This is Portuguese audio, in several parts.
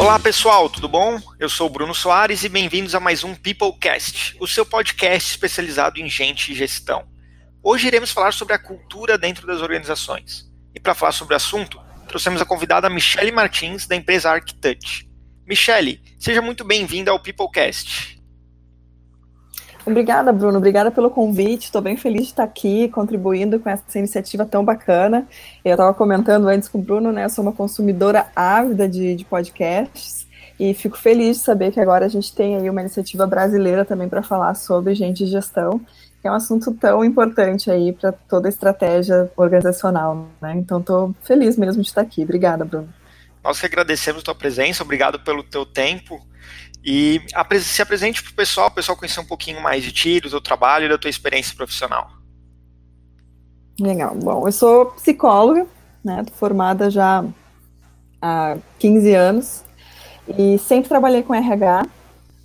Olá pessoal, tudo bom? Eu sou o Bruno Soares e bem-vindos a mais um Peoplecast, o seu podcast especializado em gente e gestão. Hoje iremos falar sobre a cultura dentro das organizações. E para falar sobre o assunto, trouxemos a convidada Michele Martins, da empresa ArcTouch. Michele, seja muito bem-vinda ao Peoplecast. Obrigada, Bruno. Obrigada pelo convite. Estou bem feliz de estar aqui contribuindo com essa iniciativa tão bacana. Eu estava comentando antes com o Bruno, né? Eu sou uma consumidora ávida de, de podcasts e fico feliz de saber que agora a gente tem aí uma iniciativa brasileira também para falar sobre gente de gestão, que é um assunto tão importante aí para toda a estratégia organizacional, né? Então, estou feliz mesmo de estar aqui. Obrigada, Bruno. Nós que agradecemos a tua presença, obrigado pelo teu tempo. E se apresente para o pessoal, o pessoal conhecer um pouquinho mais de ti, do teu trabalho e da tua experiência profissional. Legal. Bom, eu sou psicóloga, né? Formada já há 15 anos e sempre trabalhei com RH.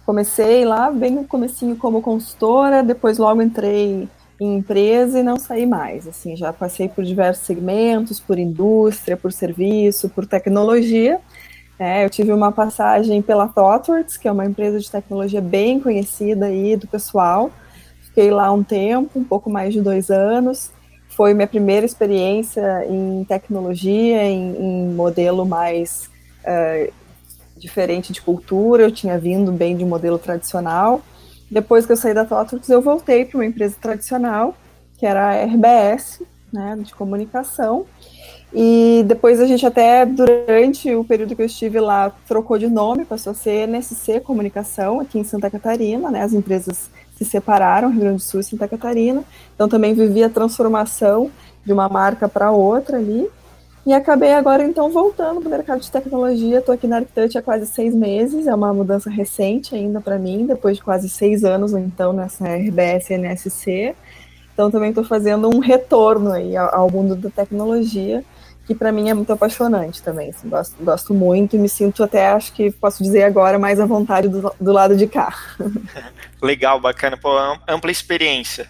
Comecei lá bem no comecinho como consultora, depois logo entrei em empresa e não saí mais. Assim, já passei por diversos segmentos, por indústria, por serviço, por tecnologia é, eu tive uma passagem pela ThoughtWorks, que é uma empresa de tecnologia bem conhecida aí do pessoal. Fiquei lá um tempo, um pouco mais de dois anos. Foi minha primeira experiência em tecnologia, em, em modelo mais uh, diferente de cultura. Eu tinha vindo bem de um modelo tradicional. Depois que eu saí da ThoughtWorks, eu voltei para uma empresa tradicional, que era a RBS, né, de comunicação. E depois a gente até, durante o período que eu estive lá, trocou de nome, passou a ser NSC Comunicação, aqui em Santa Catarina, né? As empresas se separaram, Rio Grande do Sul e Santa Catarina. Então também vivi a transformação de uma marca para outra ali. E acabei agora, então, voltando para o mercado de tecnologia. Estou aqui na ArcTouch há quase seis meses, é uma mudança recente ainda para mim, depois de quase seis anos, então, nessa RBS NSC. Então, também estou fazendo um retorno aí ao, ao mundo da tecnologia que para mim é muito apaixonante também. Assim, gosto, gosto muito e me sinto até, acho que posso dizer agora, mais à vontade do, do lado de cá. Legal, bacana. Pô, ampla experiência.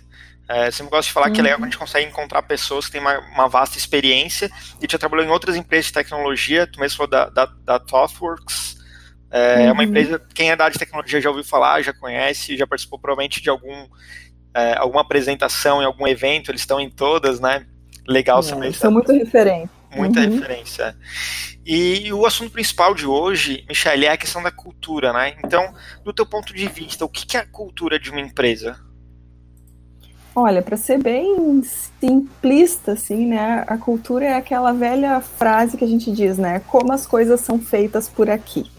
É, sempre gosto de falar uhum. que é legal quando a gente consegue encontrar pessoas que têm uma, uma, vasta experiência e já trabalhou em outras empresas de tecnologia, tu mesmo falou da, da, da ThoughtWorks, é, uhum. é, uma uhum. empresa, quem é da área de tecnologia já ouviu falar, já conhece, já participou provavelmente de algum, é, alguma apresentação em algum evento, eles estão em todas, né? Legal saber. São muito referentes muita uhum. referência. E o assunto principal de hoje, Michelle, é a questão da cultura, né? Então, do teu ponto de vista, o que é a cultura de uma empresa? Olha, para ser bem simplista, assim, né? A cultura é aquela velha frase que a gente diz, né? Como as coisas são feitas por aqui.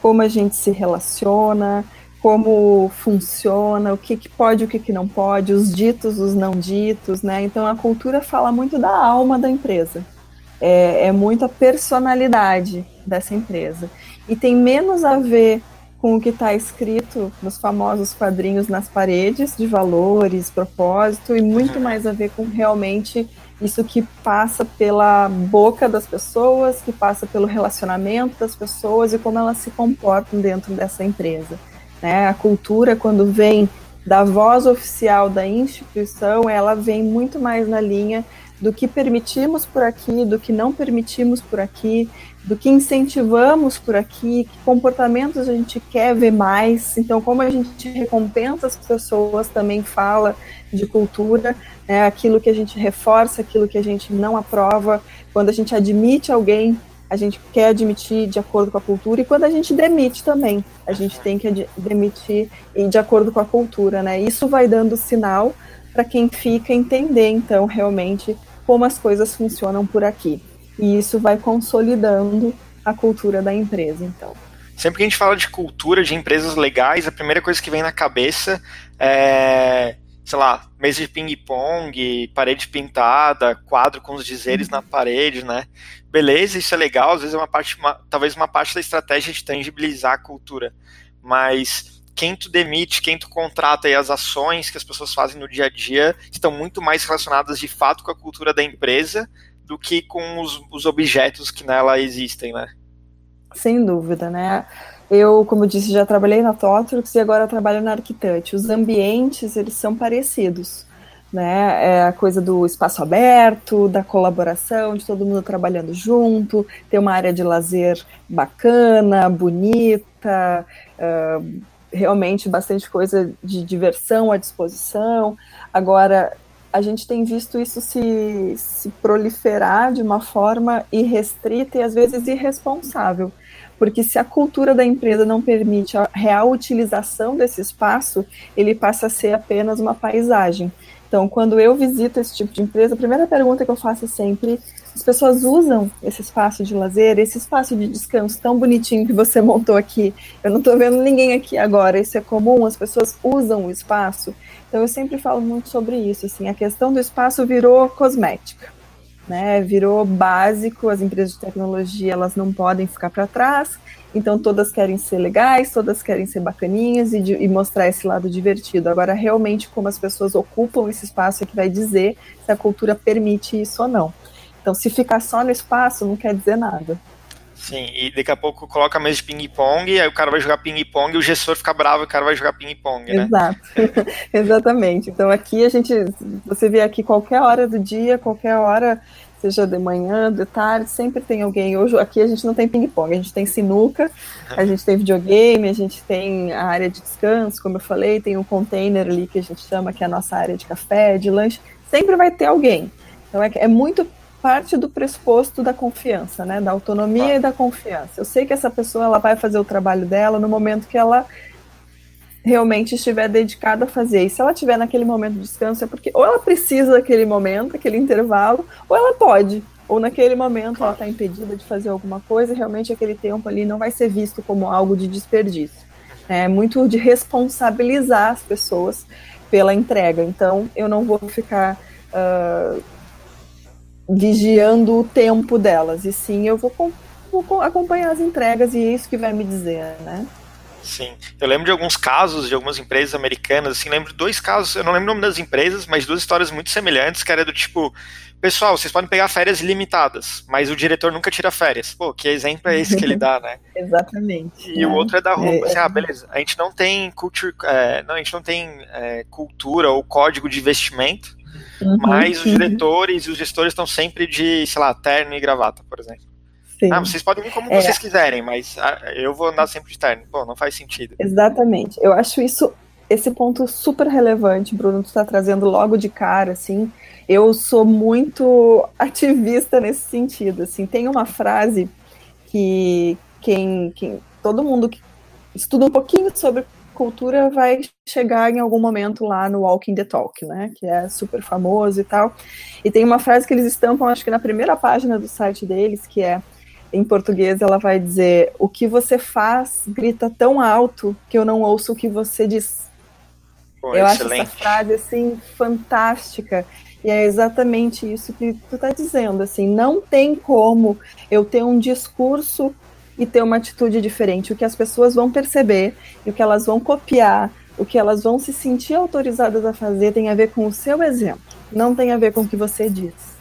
Como a gente se relaciona, como funciona, o que, que pode, o que, que não pode, os ditos, os não ditos, né? Então a cultura fala muito da alma da empresa é, é muito a personalidade dessa empresa. E tem menos a ver com o que está escrito nos famosos quadrinhos nas paredes de valores, propósito, e muito mais a ver com realmente isso que passa pela boca das pessoas, que passa pelo relacionamento das pessoas e como elas se comportam dentro dessa empresa. Né? A cultura, quando vem da voz oficial da instituição, ela vem muito mais na linha do que permitimos por aqui, do que não permitimos por aqui, do que incentivamos por aqui, que comportamentos a gente quer ver mais. Então, como a gente recompensa as pessoas, também fala de cultura, né, aquilo que a gente reforça, aquilo que a gente não aprova. Quando a gente admite alguém, a gente quer admitir de acordo com a cultura, e quando a gente demite também, a gente tem que demitir de acordo com a cultura. Né? Isso vai dando sinal para quem fica entender, então, realmente como as coisas funcionam por aqui. E isso vai consolidando a cultura da empresa, então. Sempre que a gente fala de cultura de empresas legais, a primeira coisa que vem na cabeça é, sei lá, mesa de ping-pong, parede pintada, quadro com os dizeres na parede, né? Beleza, isso é legal, às vezes é uma parte, uma, talvez uma parte da estratégia de tangibilizar a cultura, mas quem tu demite, quem tu contrata e as ações que as pessoas fazem no dia a dia estão muito mais relacionadas de fato com a cultura da empresa do que com os, os objetos que nela existem, né? Sem dúvida, né? Eu, como disse, já trabalhei na TOTRUX e agora trabalho na Arquitect. Os ambientes, eles são parecidos, né? É a coisa do espaço aberto, da colaboração, de todo mundo trabalhando junto, ter uma área de lazer bacana, bonita, uh, realmente bastante coisa de diversão à disposição. Agora, a gente tem visto isso se, se proliferar de uma forma irrestrita e às vezes irresponsável. Porque se a cultura da empresa não permite a real utilização desse espaço, ele passa a ser apenas uma paisagem. Então, quando eu visito esse tipo de empresa, a primeira pergunta que eu faço é sempre: as pessoas usam esse espaço de lazer, esse espaço de descanso tão bonitinho que você montou aqui? Eu não estou vendo ninguém aqui agora, isso é comum, as pessoas usam o espaço. Então, eu sempre falo muito sobre isso. Assim, a questão do espaço virou cosmética. Né, virou básico, as empresas de tecnologia elas não podem ficar para trás, então todas querem ser legais, todas querem ser bacaninhas e, de, e, mostrar esse lado divertido. Agora, realmente, como as pessoas ocupam esse espaço é que vai dizer se a cultura permite isso ou não. Então, se ficar só no espaço, não quer dizer nada. Sim, e daqui a pouco coloca a mesa de ping-pong, aí o cara vai jogar ping-pong e o gestor fica bravo e o cara vai jogar ping-pong, né? Exato, exatamente. Então aqui a gente, você vê aqui qualquer hora do dia, qualquer hora seja de manhã, de tarde, sempre tem alguém. Hoje aqui a gente não tem ping-pong, a gente tem sinuca, a gente tem videogame, a gente tem a área de descanso, como eu falei, tem um container ali que a gente chama que é a nossa área de café, de lanche. Sempre vai ter alguém. Então é, é muito parte do pressuposto da confiança, né? Da autonomia ah. e da confiança. Eu sei que essa pessoa ela vai fazer o trabalho dela no momento que ela realmente estiver dedicada a fazer. E se ela estiver naquele momento de descanso, é porque ou ela precisa daquele momento, aquele intervalo, ou ela pode. Ou naquele momento ela está impedida de fazer alguma coisa, e realmente aquele tempo ali não vai ser visto como algo de desperdício. É muito de responsabilizar as pessoas pela entrega. Então, eu não vou ficar uh, vigiando o tempo delas, e sim eu vou, vou acompanhar as entregas, e é isso que vai me dizer, né? Sim. Eu lembro de alguns casos de algumas empresas americanas, assim, lembro de dois casos, eu não lembro o nome das empresas, mas duas histórias muito semelhantes, que era do tipo, pessoal, vocês podem pegar férias limitadas, mas o diretor nunca tira férias. Pô, que exemplo é esse que ele dá, né? Exatamente. E o outro é da roupa, é, assim, ah, beleza, a gente não tem culture, é, não, a gente não tem é, cultura ou código de investimento, uhum, mas os uhum. diretores e os gestores estão sempre de, sei lá, terno e gravata, por exemplo. Sim. Ah, vocês podem vir como é. vocês quiserem, mas ah, eu vou andar sempre de terno. Pô, não faz sentido. Exatamente. Eu acho isso, esse ponto super relevante, Bruno, tu está trazendo logo de cara, assim. Eu sou muito ativista nesse sentido, assim. Tem uma frase que quem, quem todo mundo que estuda um pouquinho sobre cultura vai chegar em algum momento lá no Walking the Talk, né? Que é super famoso e tal. E tem uma frase que eles estampam, acho que na primeira página do site deles, que é em português ela vai dizer: O que você faz grita tão alto que eu não ouço o que você diz. Pô, eu excelente. acho essa frase assim fantástica. E é exatamente isso que tu está dizendo, assim, não tem como eu ter um discurso e ter uma atitude diferente. O que as pessoas vão perceber e o que elas vão copiar, o que elas vão se sentir autorizadas a fazer tem a ver com o seu exemplo, não tem a ver com o que você diz.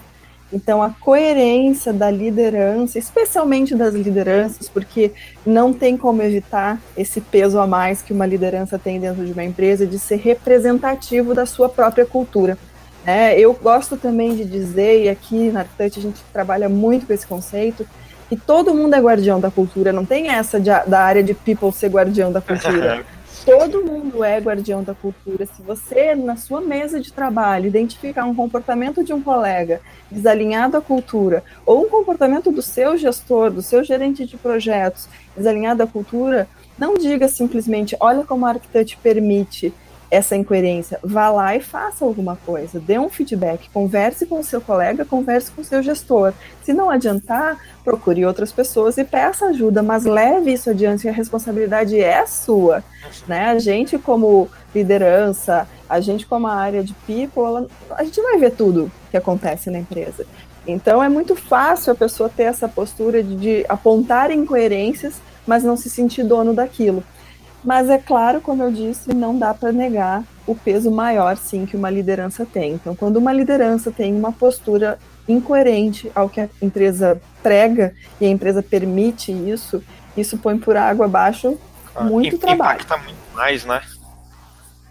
Então, a coerência da liderança, especialmente das lideranças, porque não tem como evitar esse peso a mais que uma liderança tem dentro de uma empresa de ser representativo da sua própria cultura. É, eu gosto também de dizer, e aqui na Arctante a gente trabalha muito com esse conceito, que todo mundo é guardião da cultura, não tem essa de, da área de people ser guardião da cultura. Todo mundo é guardião da cultura. Se você, na sua mesa de trabalho, identificar um comportamento de um colega desalinhado à cultura, ou um comportamento do seu gestor, do seu gerente de projetos desalinhado à cultura, não diga simplesmente, olha como a Architect permite essa incoerência, vá lá e faça alguma coisa, dê um feedback, converse com o seu colega, converse com o seu gestor. Se não adiantar, procure outras pessoas e peça ajuda, mas leve isso adiante, a responsabilidade é sua. Né? A gente, como liderança, a gente, como a área de people, a gente vai ver tudo que acontece na empresa. Então é muito fácil a pessoa ter essa postura de, de apontar incoerências, mas não se sentir dono daquilo. Mas é claro, como eu disse, não dá para negar o peso maior, sim, que uma liderança tem. Então, quando uma liderança tem uma postura incoerente ao que a empresa prega e a empresa permite isso, isso põe por água abaixo ah, muito trabalho. Impacta muito mais, né?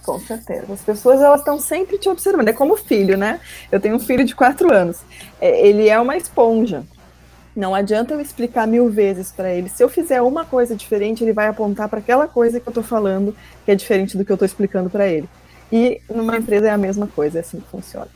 Com certeza. As pessoas elas estão sempre te observando. É como filho, né? Eu tenho um filho de quatro anos. É, ele é uma esponja. Não adianta eu explicar mil vezes para ele. Se eu fizer uma coisa diferente, ele vai apontar para aquela coisa que eu estou falando, que é diferente do que eu estou explicando para ele. E numa empresa é a mesma coisa, é assim que funciona.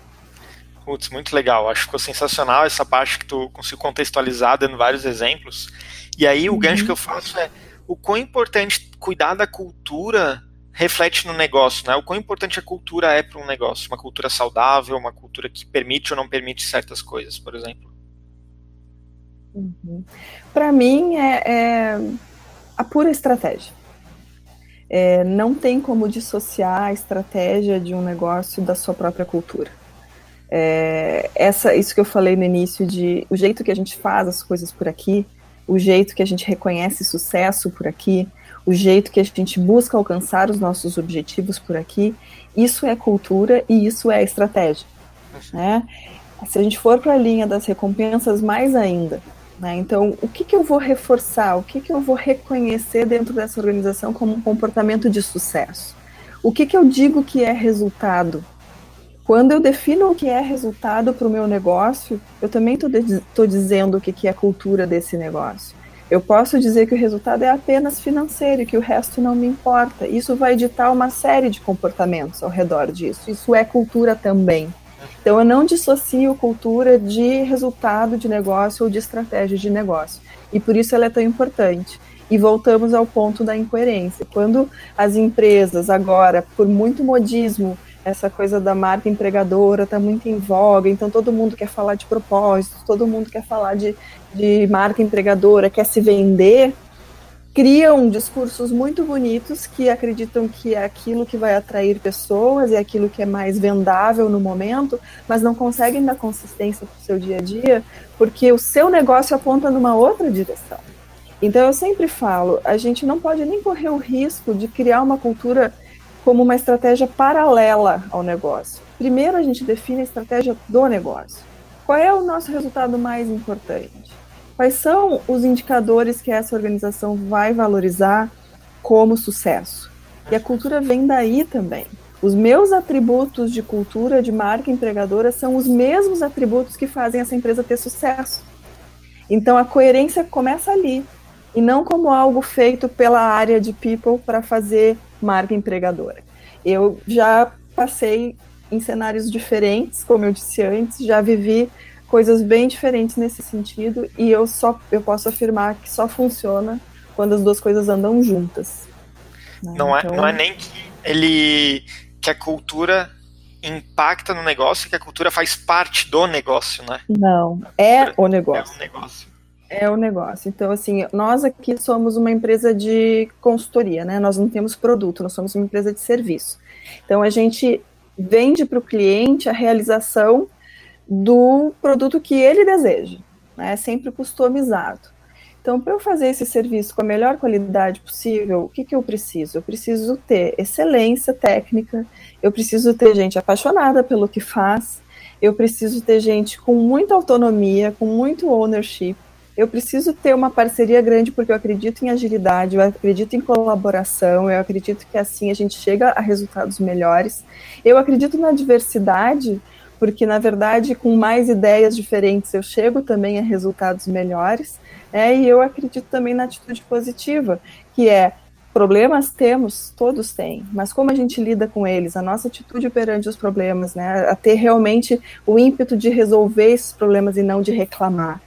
Putz, muito legal. Acho que ficou sensacional essa parte que tu conseguiu contextualizar, dando vários exemplos. E aí o uhum. gancho que eu faço é o quão importante cuidar da cultura reflete no negócio, né? O quão importante a cultura é para um negócio, uma cultura saudável, uma cultura que permite ou não permite certas coisas, por exemplo. Uhum. Para mim é, é, a pura estratégia. É, não tem como dissociar a estratégia de um negócio da sua própria cultura. É, essa, isso que eu falei no início de o jeito que a gente faz as coisas por aqui o jeito que a gente reconhece sucesso por aqui, o jeito que a gente busca alcançar os nossos objetivos por aqui, isso é cultura e isso é estratégia. Né? Se a gente for para a linha das recompensas, mais ainda. Né? Então, o que, que eu vou reforçar, o que, que eu vou reconhecer dentro dessa organização como um comportamento de sucesso? O que, que eu digo que é resultado quando eu defino o que é resultado para o meu negócio, eu também estou dizendo o que, que é a cultura desse negócio. Eu posso dizer que o resultado é apenas financeiro e que o resto não me importa. Isso vai ditar uma série de comportamentos ao redor disso. Isso é cultura também. Então eu não dissocio cultura de resultado de negócio ou de estratégia de negócio. E por isso ela é tão importante. E voltamos ao ponto da incoerência. Quando as empresas agora, por muito modismo, essa coisa da marca empregadora está muito em voga, então todo mundo quer falar de propósito, todo mundo quer falar de, de marca empregadora, quer se vender, criam discursos muito bonitos que acreditam que é aquilo que vai atrair pessoas é aquilo que é mais vendável no momento, mas não conseguem dar consistência para o seu dia a dia, porque o seu negócio aponta numa outra direção. Então eu sempre falo, a gente não pode nem correr o risco de criar uma cultura como uma estratégia paralela ao negócio. Primeiro, a gente define a estratégia do negócio. Qual é o nosso resultado mais importante? Quais são os indicadores que essa organização vai valorizar como sucesso? E a cultura vem daí também. Os meus atributos de cultura, de marca empregadora, são os mesmos atributos que fazem essa empresa ter sucesso. Então a coerência começa ali, e não como algo feito pela área de people para fazer marca empregadora. Eu já passei em cenários diferentes, como eu disse antes, já vivi coisas bem diferentes nesse sentido e eu só eu posso afirmar que só funciona quando as duas coisas andam juntas. Né? Não, é, então... não é nem que ele que a cultura impacta no negócio, que a cultura faz parte do negócio, né? Não, é o negócio. É o negócio. É o negócio. Então, assim, nós aqui somos uma empresa de consultoria, né? Nós não temos produto, nós somos uma empresa de serviço. Então, a gente vende para o cliente a realização do produto que ele deseja, né? Sempre customizado. Então, para eu fazer esse serviço com a melhor qualidade possível, o que, que eu preciso? Eu preciso ter excelência técnica, eu preciso ter gente apaixonada pelo que faz, eu preciso ter gente com muita autonomia, com muito ownership, eu preciso ter uma parceria grande porque eu acredito em agilidade, eu acredito em colaboração, eu acredito que assim a gente chega a resultados melhores. Eu acredito na diversidade, porque na verdade com mais ideias diferentes eu chego também a resultados melhores. É, e eu acredito também na atitude positiva, que é problemas temos, todos têm, mas como a gente lida com eles, a nossa atitude perante os problemas, né, a ter realmente o ímpeto de resolver esses problemas e não de reclamar.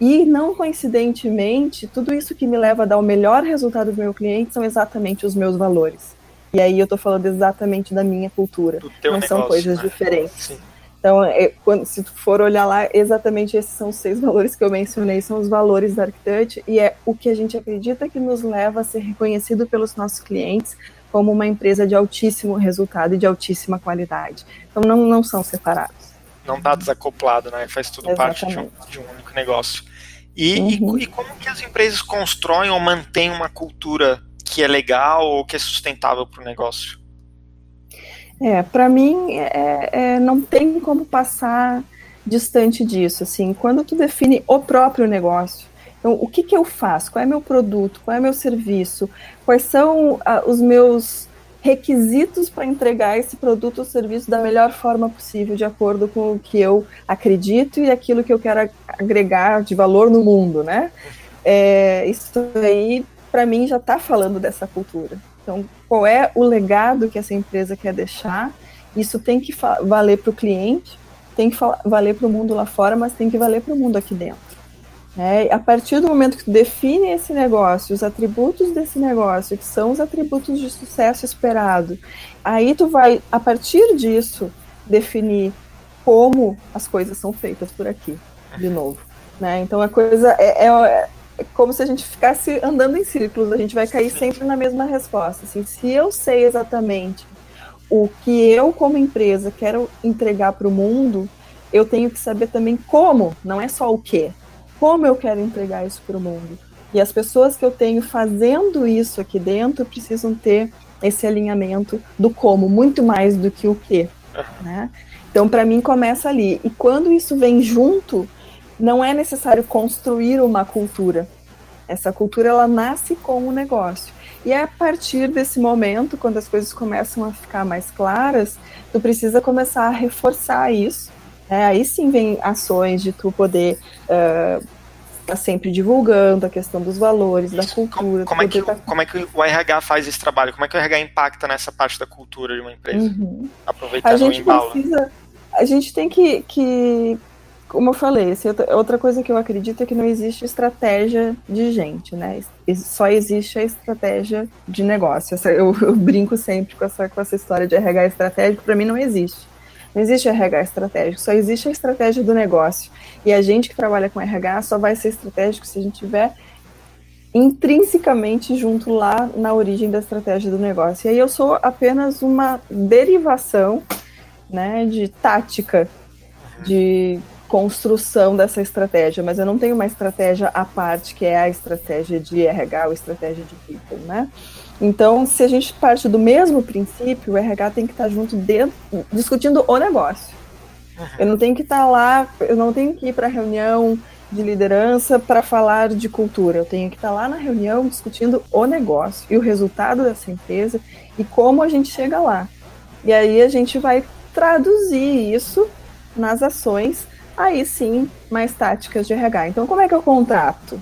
E não coincidentemente, tudo isso que me leva a dar o melhor resultado do meu cliente são exatamente os meus valores. E aí eu estou falando exatamente da minha cultura. não negócio, são coisas né? diferentes. Sim. Então, é, quando, se tu for olhar lá, exatamente esses são os seis valores que eu mencionei, são os valores da Arctouch, e é o que a gente acredita que nos leva a ser reconhecido pelos nossos clientes como uma empresa de altíssimo resultado e de altíssima qualidade. Então, não, não são separados não está desacoplado, né? Faz tudo Exatamente. parte de um, de um, único negócio. E, uhum. e, e, como que as empresas constroem ou mantêm uma cultura que é legal ou que é sustentável para o negócio? É, para mim, é, é, não tem como passar distante disso. Assim, quando tu define o próprio negócio, então, o que, que eu faço? Qual é meu produto? Qual é meu serviço? Quais são ah, os meus requisitos para entregar esse produto ou serviço da melhor forma possível, de acordo com o que eu acredito e aquilo que eu quero agregar de valor no mundo, né? É, isso aí, para mim, já está falando dessa cultura. Então, qual é o legado que essa empresa quer deixar? Isso tem que valer para o cliente, tem que valer para o mundo lá fora, mas tem que valer para o mundo aqui dentro. É, a partir do momento que tu define esse negócio, os atributos desse negócio, que são os atributos de sucesso esperado, aí tu vai, a partir disso, definir como as coisas são feitas por aqui, de novo. Né? Então a coisa é, é, é, como se a gente ficasse andando em círculos, a gente vai cair sempre na mesma resposta. Assim, se eu sei exatamente o que eu, como empresa, quero entregar para o mundo, eu tenho que saber também como, não é só o que como eu quero entregar isso para o mundo. E as pessoas que eu tenho fazendo isso aqui dentro precisam ter esse alinhamento do como, muito mais do que o que. Né? Então, para mim, começa ali. E quando isso vem junto, não é necessário construir uma cultura. Essa cultura ela nasce com o negócio. E é a partir desse momento, quando as coisas começam a ficar mais claras, tu precisa começar a reforçar isso é, aí sim vem ações de tu poder uh, tá sempre divulgando a questão dos valores, da cultura. Como, como é que, tá... como é que o RH faz esse trabalho? Como é que o RH impacta nessa parte da cultura de uma empresa? Uhum. Aproveitando a gente o embalo. Precisa, a gente tem que, que como eu falei, outra coisa que eu acredito é que não existe estratégia de gente, né? Só existe a estratégia de negócio. Eu, eu brinco sempre com essa, com essa história de RH estratégico, para mim não existe. Não existe RH estratégico, só existe a estratégia do negócio. E a gente que trabalha com RH só vai ser estratégico se a gente tiver intrinsecamente junto lá na origem da estratégia do negócio. E aí eu sou apenas uma derivação, né, de tática, de construção dessa estratégia, mas eu não tenho uma estratégia à parte que é a estratégia de RH ou estratégia de people, né? Então, se a gente parte do mesmo princípio, o RH tem que estar junto dentro, discutindo o negócio. Uhum. Eu não tenho que estar lá, eu não tenho que ir para a reunião de liderança para falar de cultura. Eu tenho que estar lá na reunião discutindo o negócio e o resultado dessa empresa e como a gente chega lá. E aí a gente vai traduzir isso nas ações, aí sim, mais táticas de RH. Então, como é que eu contrato?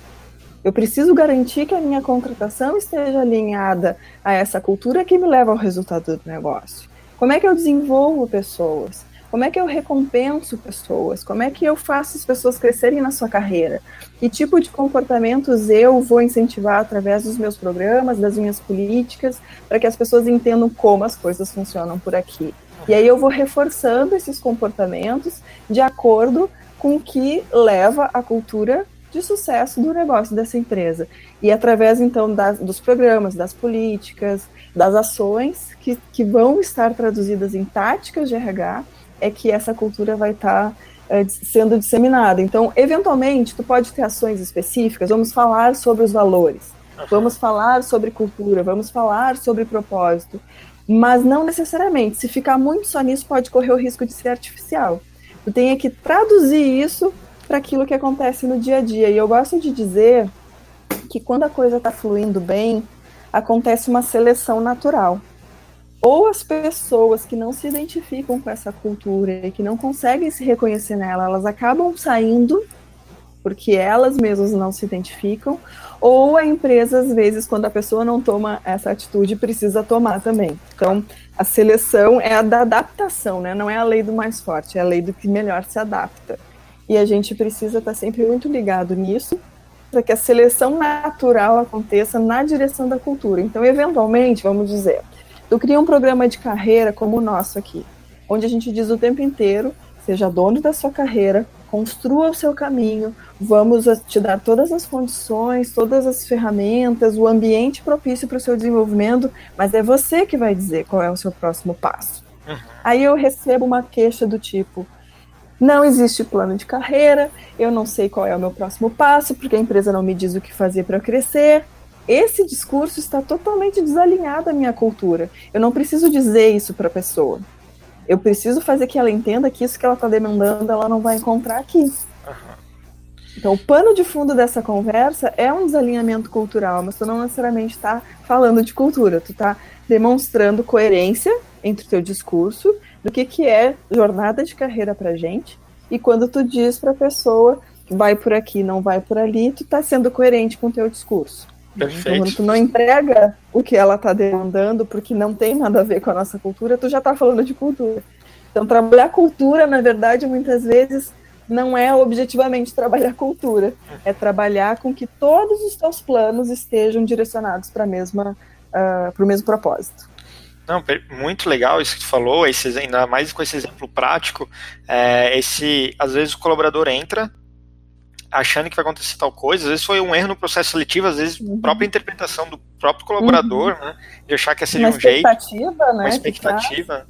Eu preciso garantir que a minha contratação esteja alinhada a essa cultura que me leva ao resultado do negócio. Como é que eu desenvolvo pessoas? Como é que eu recompenso pessoas? Como é que eu faço as pessoas crescerem na sua carreira? Que tipo de comportamentos eu vou incentivar através dos meus programas, das minhas políticas, para que as pessoas entendam como as coisas funcionam por aqui? E aí eu vou reforçando esses comportamentos de acordo com o que leva a cultura de sucesso do negócio dessa empresa. E através, então, das, dos programas, das políticas, das ações que, que vão estar traduzidas em táticas de RH, é que essa cultura vai estar é, sendo disseminada. Então, eventualmente, tu pode ter ações específicas, vamos falar sobre os valores, vamos falar sobre cultura, vamos falar sobre propósito, mas não necessariamente. Se ficar muito só nisso, pode correr o risco de ser artificial. Tu tem que traduzir isso para aquilo que acontece no dia a dia. E eu gosto de dizer que quando a coisa está fluindo bem, acontece uma seleção natural. Ou as pessoas que não se identificam com essa cultura e que não conseguem se reconhecer nela, elas acabam saindo porque elas mesmas não se identificam, ou a empresa, às vezes, quando a pessoa não toma essa atitude, precisa tomar também. Então, a seleção é a da adaptação, né? Não é a lei do mais forte, é a lei do que melhor se adapta. E a gente precisa estar sempre muito ligado nisso, para que a seleção natural aconteça na direção da cultura. Então, eventualmente, vamos dizer, tu cria um programa de carreira como o nosso aqui, onde a gente diz o tempo inteiro, seja dono da sua carreira, construa o seu caminho, vamos te dar todas as condições, todas as ferramentas, o ambiente propício para o seu desenvolvimento, mas é você que vai dizer qual é o seu próximo passo. Uhum. Aí eu recebo uma queixa do tipo: não existe plano de carreira, eu não sei qual é o meu próximo passo, porque a empresa não me diz o que fazer para crescer. Esse discurso está totalmente desalinhado à minha cultura. Eu não preciso dizer isso para a pessoa. Eu preciso fazer que ela entenda que isso que ela está demandando ela não vai encontrar aqui. Uhum. Então, o pano de fundo dessa conversa é um desalinhamento cultural, mas tu não necessariamente está falando de cultura, tu está demonstrando coerência entre o teu discurso do que, que é jornada de carreira para gente e quando tu diz para a pessoa vai por aqui, não vai por ali, tu está sendo coerente com o teu discurso. Perfeito. Então, quando tu não entrega o que ela está demandando, porque não tem nada a ver com a nossa cultura, tu já está falando de cultura. Então, trabalhar cultura, na verdade, muitas vezes não é objetivamente trabalhar cultura, é trabalhar com que todos os teus planos estejam direcionados para mesma uh, para o mesmo propósito. Não, muito legal isso que tu falou, esse, ainda mais com esse exemplo prático, é, esse, às vezes o colaborador entra achando que vai acontecer tal coisa, às vezes foi um erro no processo seletivo, às vezes uhum. própria interpretação do próprio colaborador, uhum. né, de achar que ia ser de um jeito, né, uma expectativa,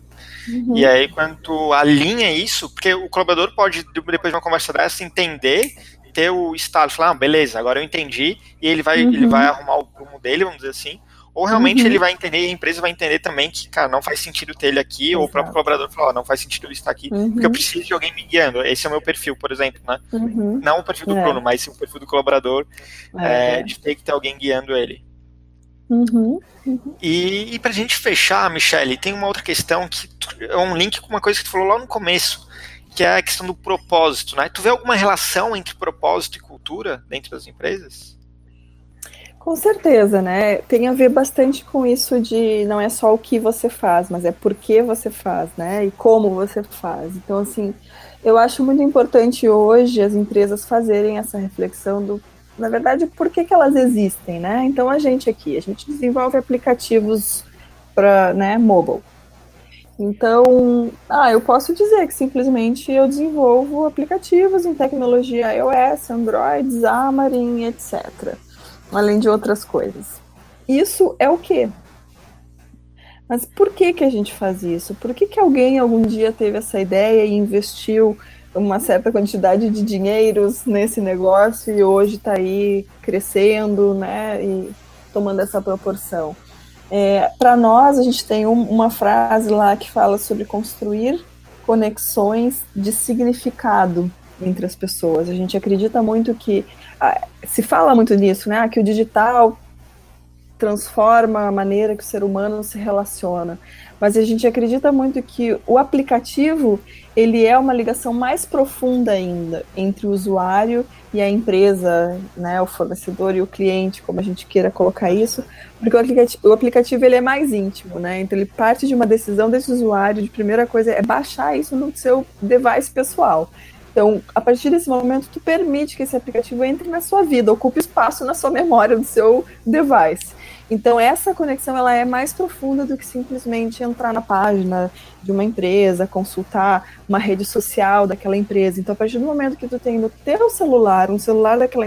uhum. e aí quando tu alinha isso, porque o colaborador pode, depois de uma conversa dessa, entender ter o estado, falar, ah, beleza, agora eu entendi, e ele vai, ele vai uhum. arrumar o rumo dele, vamos dizer assim, ou realmente uhum. ele vai entender, a empresa vai entender também que, cara, não faz sentido ter ele aqui, Exato. ou o próprio colaborador falar, não faz sentido ele estar aqui, uhum. porque eu preciso de alguém me guiando. Esse é o meu perfil, por exemplo, né? Uhum. Não o perfil do é. Bruno, mas o perfil do colaborador, é. É, de ter que ter alguém guiando ele. Uhum. Uhum. E, e pra gente fechar, Michele, tem uma outra questão que é um link com uma coisa que tu falou lá no começo, que é a questão do propósito, né? Tu vê alguma relação entre propósito e cultura dentro das empresas? Com certeza, né? Tem a ver bastante com isso de não é só o que você faz, mas é por que você faz, né? E como você faz. Então, assim, eu acho muito importante hoje as empresas fazerem essa reflexão do, na verdade, por que, que elas existem, né? Então, a gente aqui, a gente desenvolve aplicativos para, né, mobile. Então, ah, eu posso dizer que simplesmente eu desenvolvo aplicativos em tecnologia iOS, Android, Xamarin, etc além de outras coisas. Isso é o quê? Mas por que, que a gente faz isso? Por que, que alguém algum dia teve essa ideia e investiu uma certa quantidade de dinheiros nesse negócio e hoje está aí crescendo, né, e tomando essa proporção? É, Para nós, a gente tem um, uma frase lá que fala sobre construir conexões de significado entre as pessoas. A gente acredita muito que se fala muito nisso, né? Que o digital transforma a maneira que o ser humano se relaciona. Mas a gente acredita muito que o aplicativo ele é uma ligação mais profunda ainda entre o usuário e a empresa, né, o fornecedor e o cliente, como a gente queira colocar isso, porque o aplicativo, o aplicativo ele é mais íntimo, né? Então ele parte de uma decisão desse usuário, de primeira coisa é baixar isso no seu device pessoal. Então, a partir desse momento, tu permite que esse aplicativo entre na sua vida, ocupe espaço na sua memória do seu device. Então, essa conexão ela é mais profunda do que simplesmente entrar na página de uma empresa, consultar uma rede social daquela empresa. Então, a partir do momento que tu tem no teu celular, um celular daquela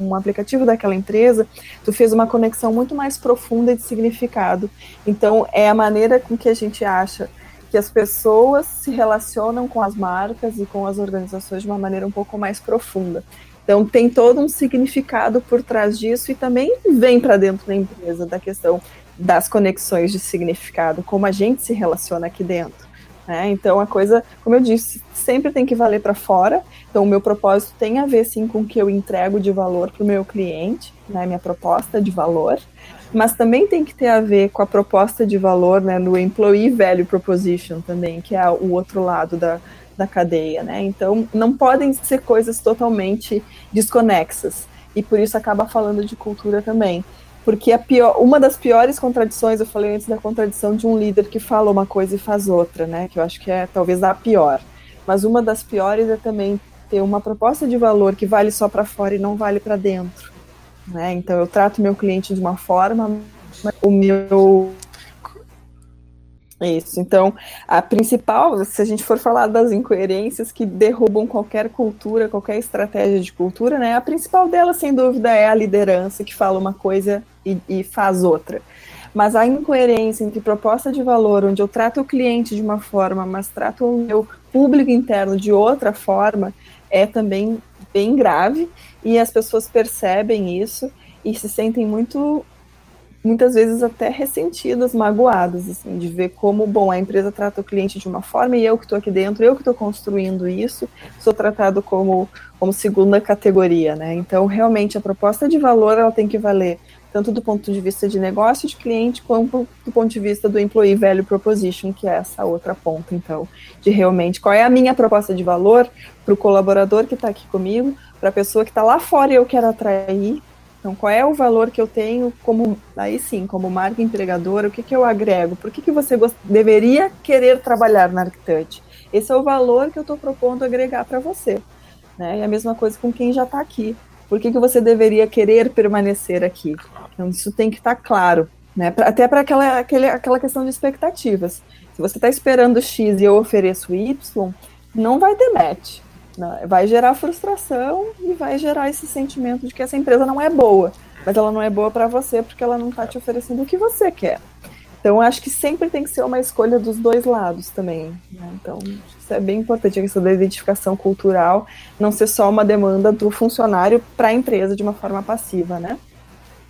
um aplicativo daquela empresa, tu fez uma conexão muito mais profunda de significado. Então, é a maneira com que a gente acha que as pessoas se relacionam com as marcas e com as organizações de uma maneira um pouco mais profunda. Então tem todo um significado por trás disso e também vem para dentro da empresa da questão das conexões de significado, como a gente se relaciona aqui dentro. Né? Então a coisa, como eu disse, sempre tem que valer para fora. Então o meu propósito tem a ver sim com o que eu entrego de valor para o meu cliente, né? minha proposta de valor mas também tem que ter a ver com a proposta de valor né, no Employee Value Proposition também, que é o outro lado da, da cadeia. Né? Então, não podem ser coisas totalmente desconexas. E por isso acaba falando de cultura também. Porque a pior, uma das piores contradições, eu falei antes da contradição de um líder que fala uma coisa e faz outra, né? Que eu acho que é talvez a pior. Mas uma das piores é também ter uma proposta de valor que vale só para fora e não vale para dentro. Né? Então eu trato meu cliente de uma forma, o meu isso. Então, a principal, se a gente for falar das incoerências que derrubam qualquer cultura, qualquer estratégia de cultura, né? A principal delas, sem dúvida, é a liderança que fala uma coisa e, e faz outra. Mas a incoerência entre proposta de valor, onde eu trato o cliente de uma forma, mas trato o meu público interno de outra forma, é também bem grave e as pessoas percebem isso e se sentem muito muitas vezes até ressentidas, magoadas, assim, de ver como, bom, a empresa trata o cliente de uma forma e eu que estou aqui dentro, eu que estou construindo isso, sou tratado como, como segunda categoria, né? Então, realmente, a proposta de valor, ela tem que valer tanto do ponto de vista de negócio de cliente, quanto do ponto de vista do employee value proposition, que é essa outra ponta, então, de realmente qual é a minha proposta de valor para o colaborador que está aqui comigo, para a pessoa que está lá fora e eu quero atrair, então, qual é o valor que eu tenho como, aí sim, como marca empregadora, o que, que eu agrego? Por que, que você deveria querer trabalhar na Arctouch? Esse é o valor que eu estou propondo agregar para você. Né? E a mesma coisa com quem já está aqui. Por que, que você deveria querer permanecer aqui? Então, isso tem que estar tá claro. Né? Pra, até para aquela, aquela questão de expectativas. Se você está esperando X e eu ofereço Y, não vai ter match. Né? Vai gerar frustração e vai gerar esse sentimento de que essa empresa não é boa. Mas ela não é boa para você porque ela não está te oferecendo o que você quer. Então, acho que sempre tem que ser uma escolha dos dois lados também. Né? Então, isso é bem importante, a questão da identificação cultural, não ser só uma demanda do funcionário para a empresa de uma forma passiva, né?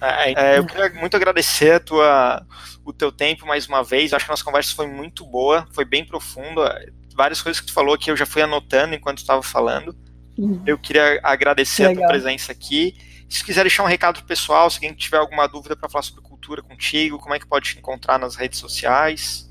É, é, eu queria muito agradecer tua, o teu tempo mais uma vez. Acho que a nossa conversa foi muito boa, foi bem profunda várias coisas que tu falou que eu já fui anotando enquanto estava falando. Uhum. Eu queria agradecer Legal. a tua presença aqui. Se quiser deixar um recado pro pessoal, se alguém tiver alguma dúvida para falar sobre cultura contigo, como é que pode te encontrar nas redes sociais?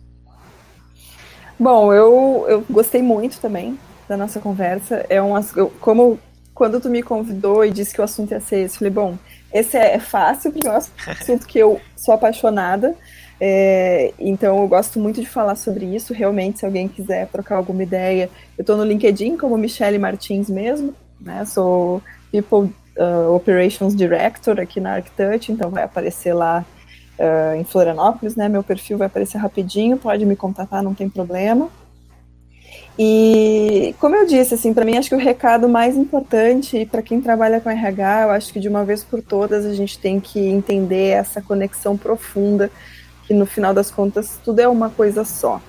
Bom, eu, eu gostei muito também da nossa conversa. É um, como quando tu me convidou e disse que o assunto ia ser esse, falei, bom, esse é fácil, porque é um assunto que eu sou apaixonada. É, então eu gosto muito de falar sobre isso. Realmente, se alguém quiser trocar alguma ideia, eu estou no LinkedIn como Michele Martins mesmo, né? Sou People uh, Operations Director aqui na ArcTouch, então vai aparecer lá uh, em Florianópolis, né? Meu perfil vai aparecer rapidinho, pode me contatar, não tem problema. E como eu disse, assim, para mim acho que o recado mais importante para quem trabalha com RH, eu acho que de uma vez por todas a gente tem que entender essa conexão profunda que no final das contas tudo é uma coisa só.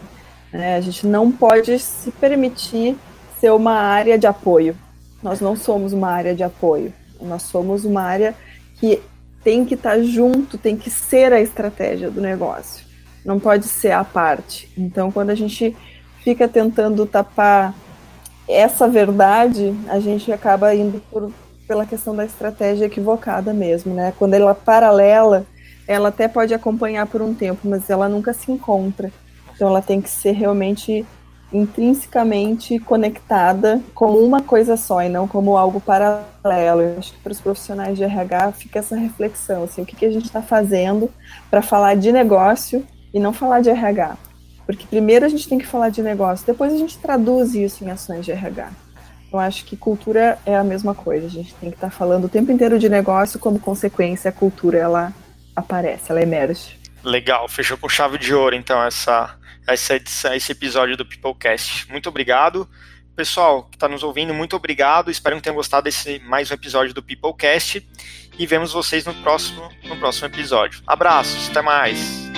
Né? A gente não pode se permitir ser uma área de apoio. Nós não somos uma área de apoio. Nós somos uma área que tem que estar junto, tem que ser a estratégia do negócio. Não pode ser a parte. Então, quando a gente fica tentando tapar essa verdade, a gente acaba indo por, pela questão da estratégia equivocada mesmo, né? Quando ela paralela, ela até pode acompanhar por um tempo, mas ela nunca se encontra. Então ela tem que ser realmente intrinsecamente conectada como uma coisa só e não como algo paralelo. Eu acho que para os profissionais de RH fica essa reflexão, assim, o que, que a gente está fazendo para falar de negócio e não falar de RH. Porque primeiro a gente tem que falar de negócio, depois a gente traduz isso em ações de RH. Eu acho que cultura é a mesma coisa. A gente tem que estar tá falando o tempo inteiro de negócio, como consequência, a cultura ela aparece, ela emerge. Legal, fechou com chave de ouro então essa, essa edição, esse episódio do Peoplecast. Muito obrigado. Pessoal que está nos ouvindo, muito obrigado. Espero que tenham gostado desse mais um episódio do Peoplecast. E vemos vocês no próximo, no próximo episódio. Abraços, até mais.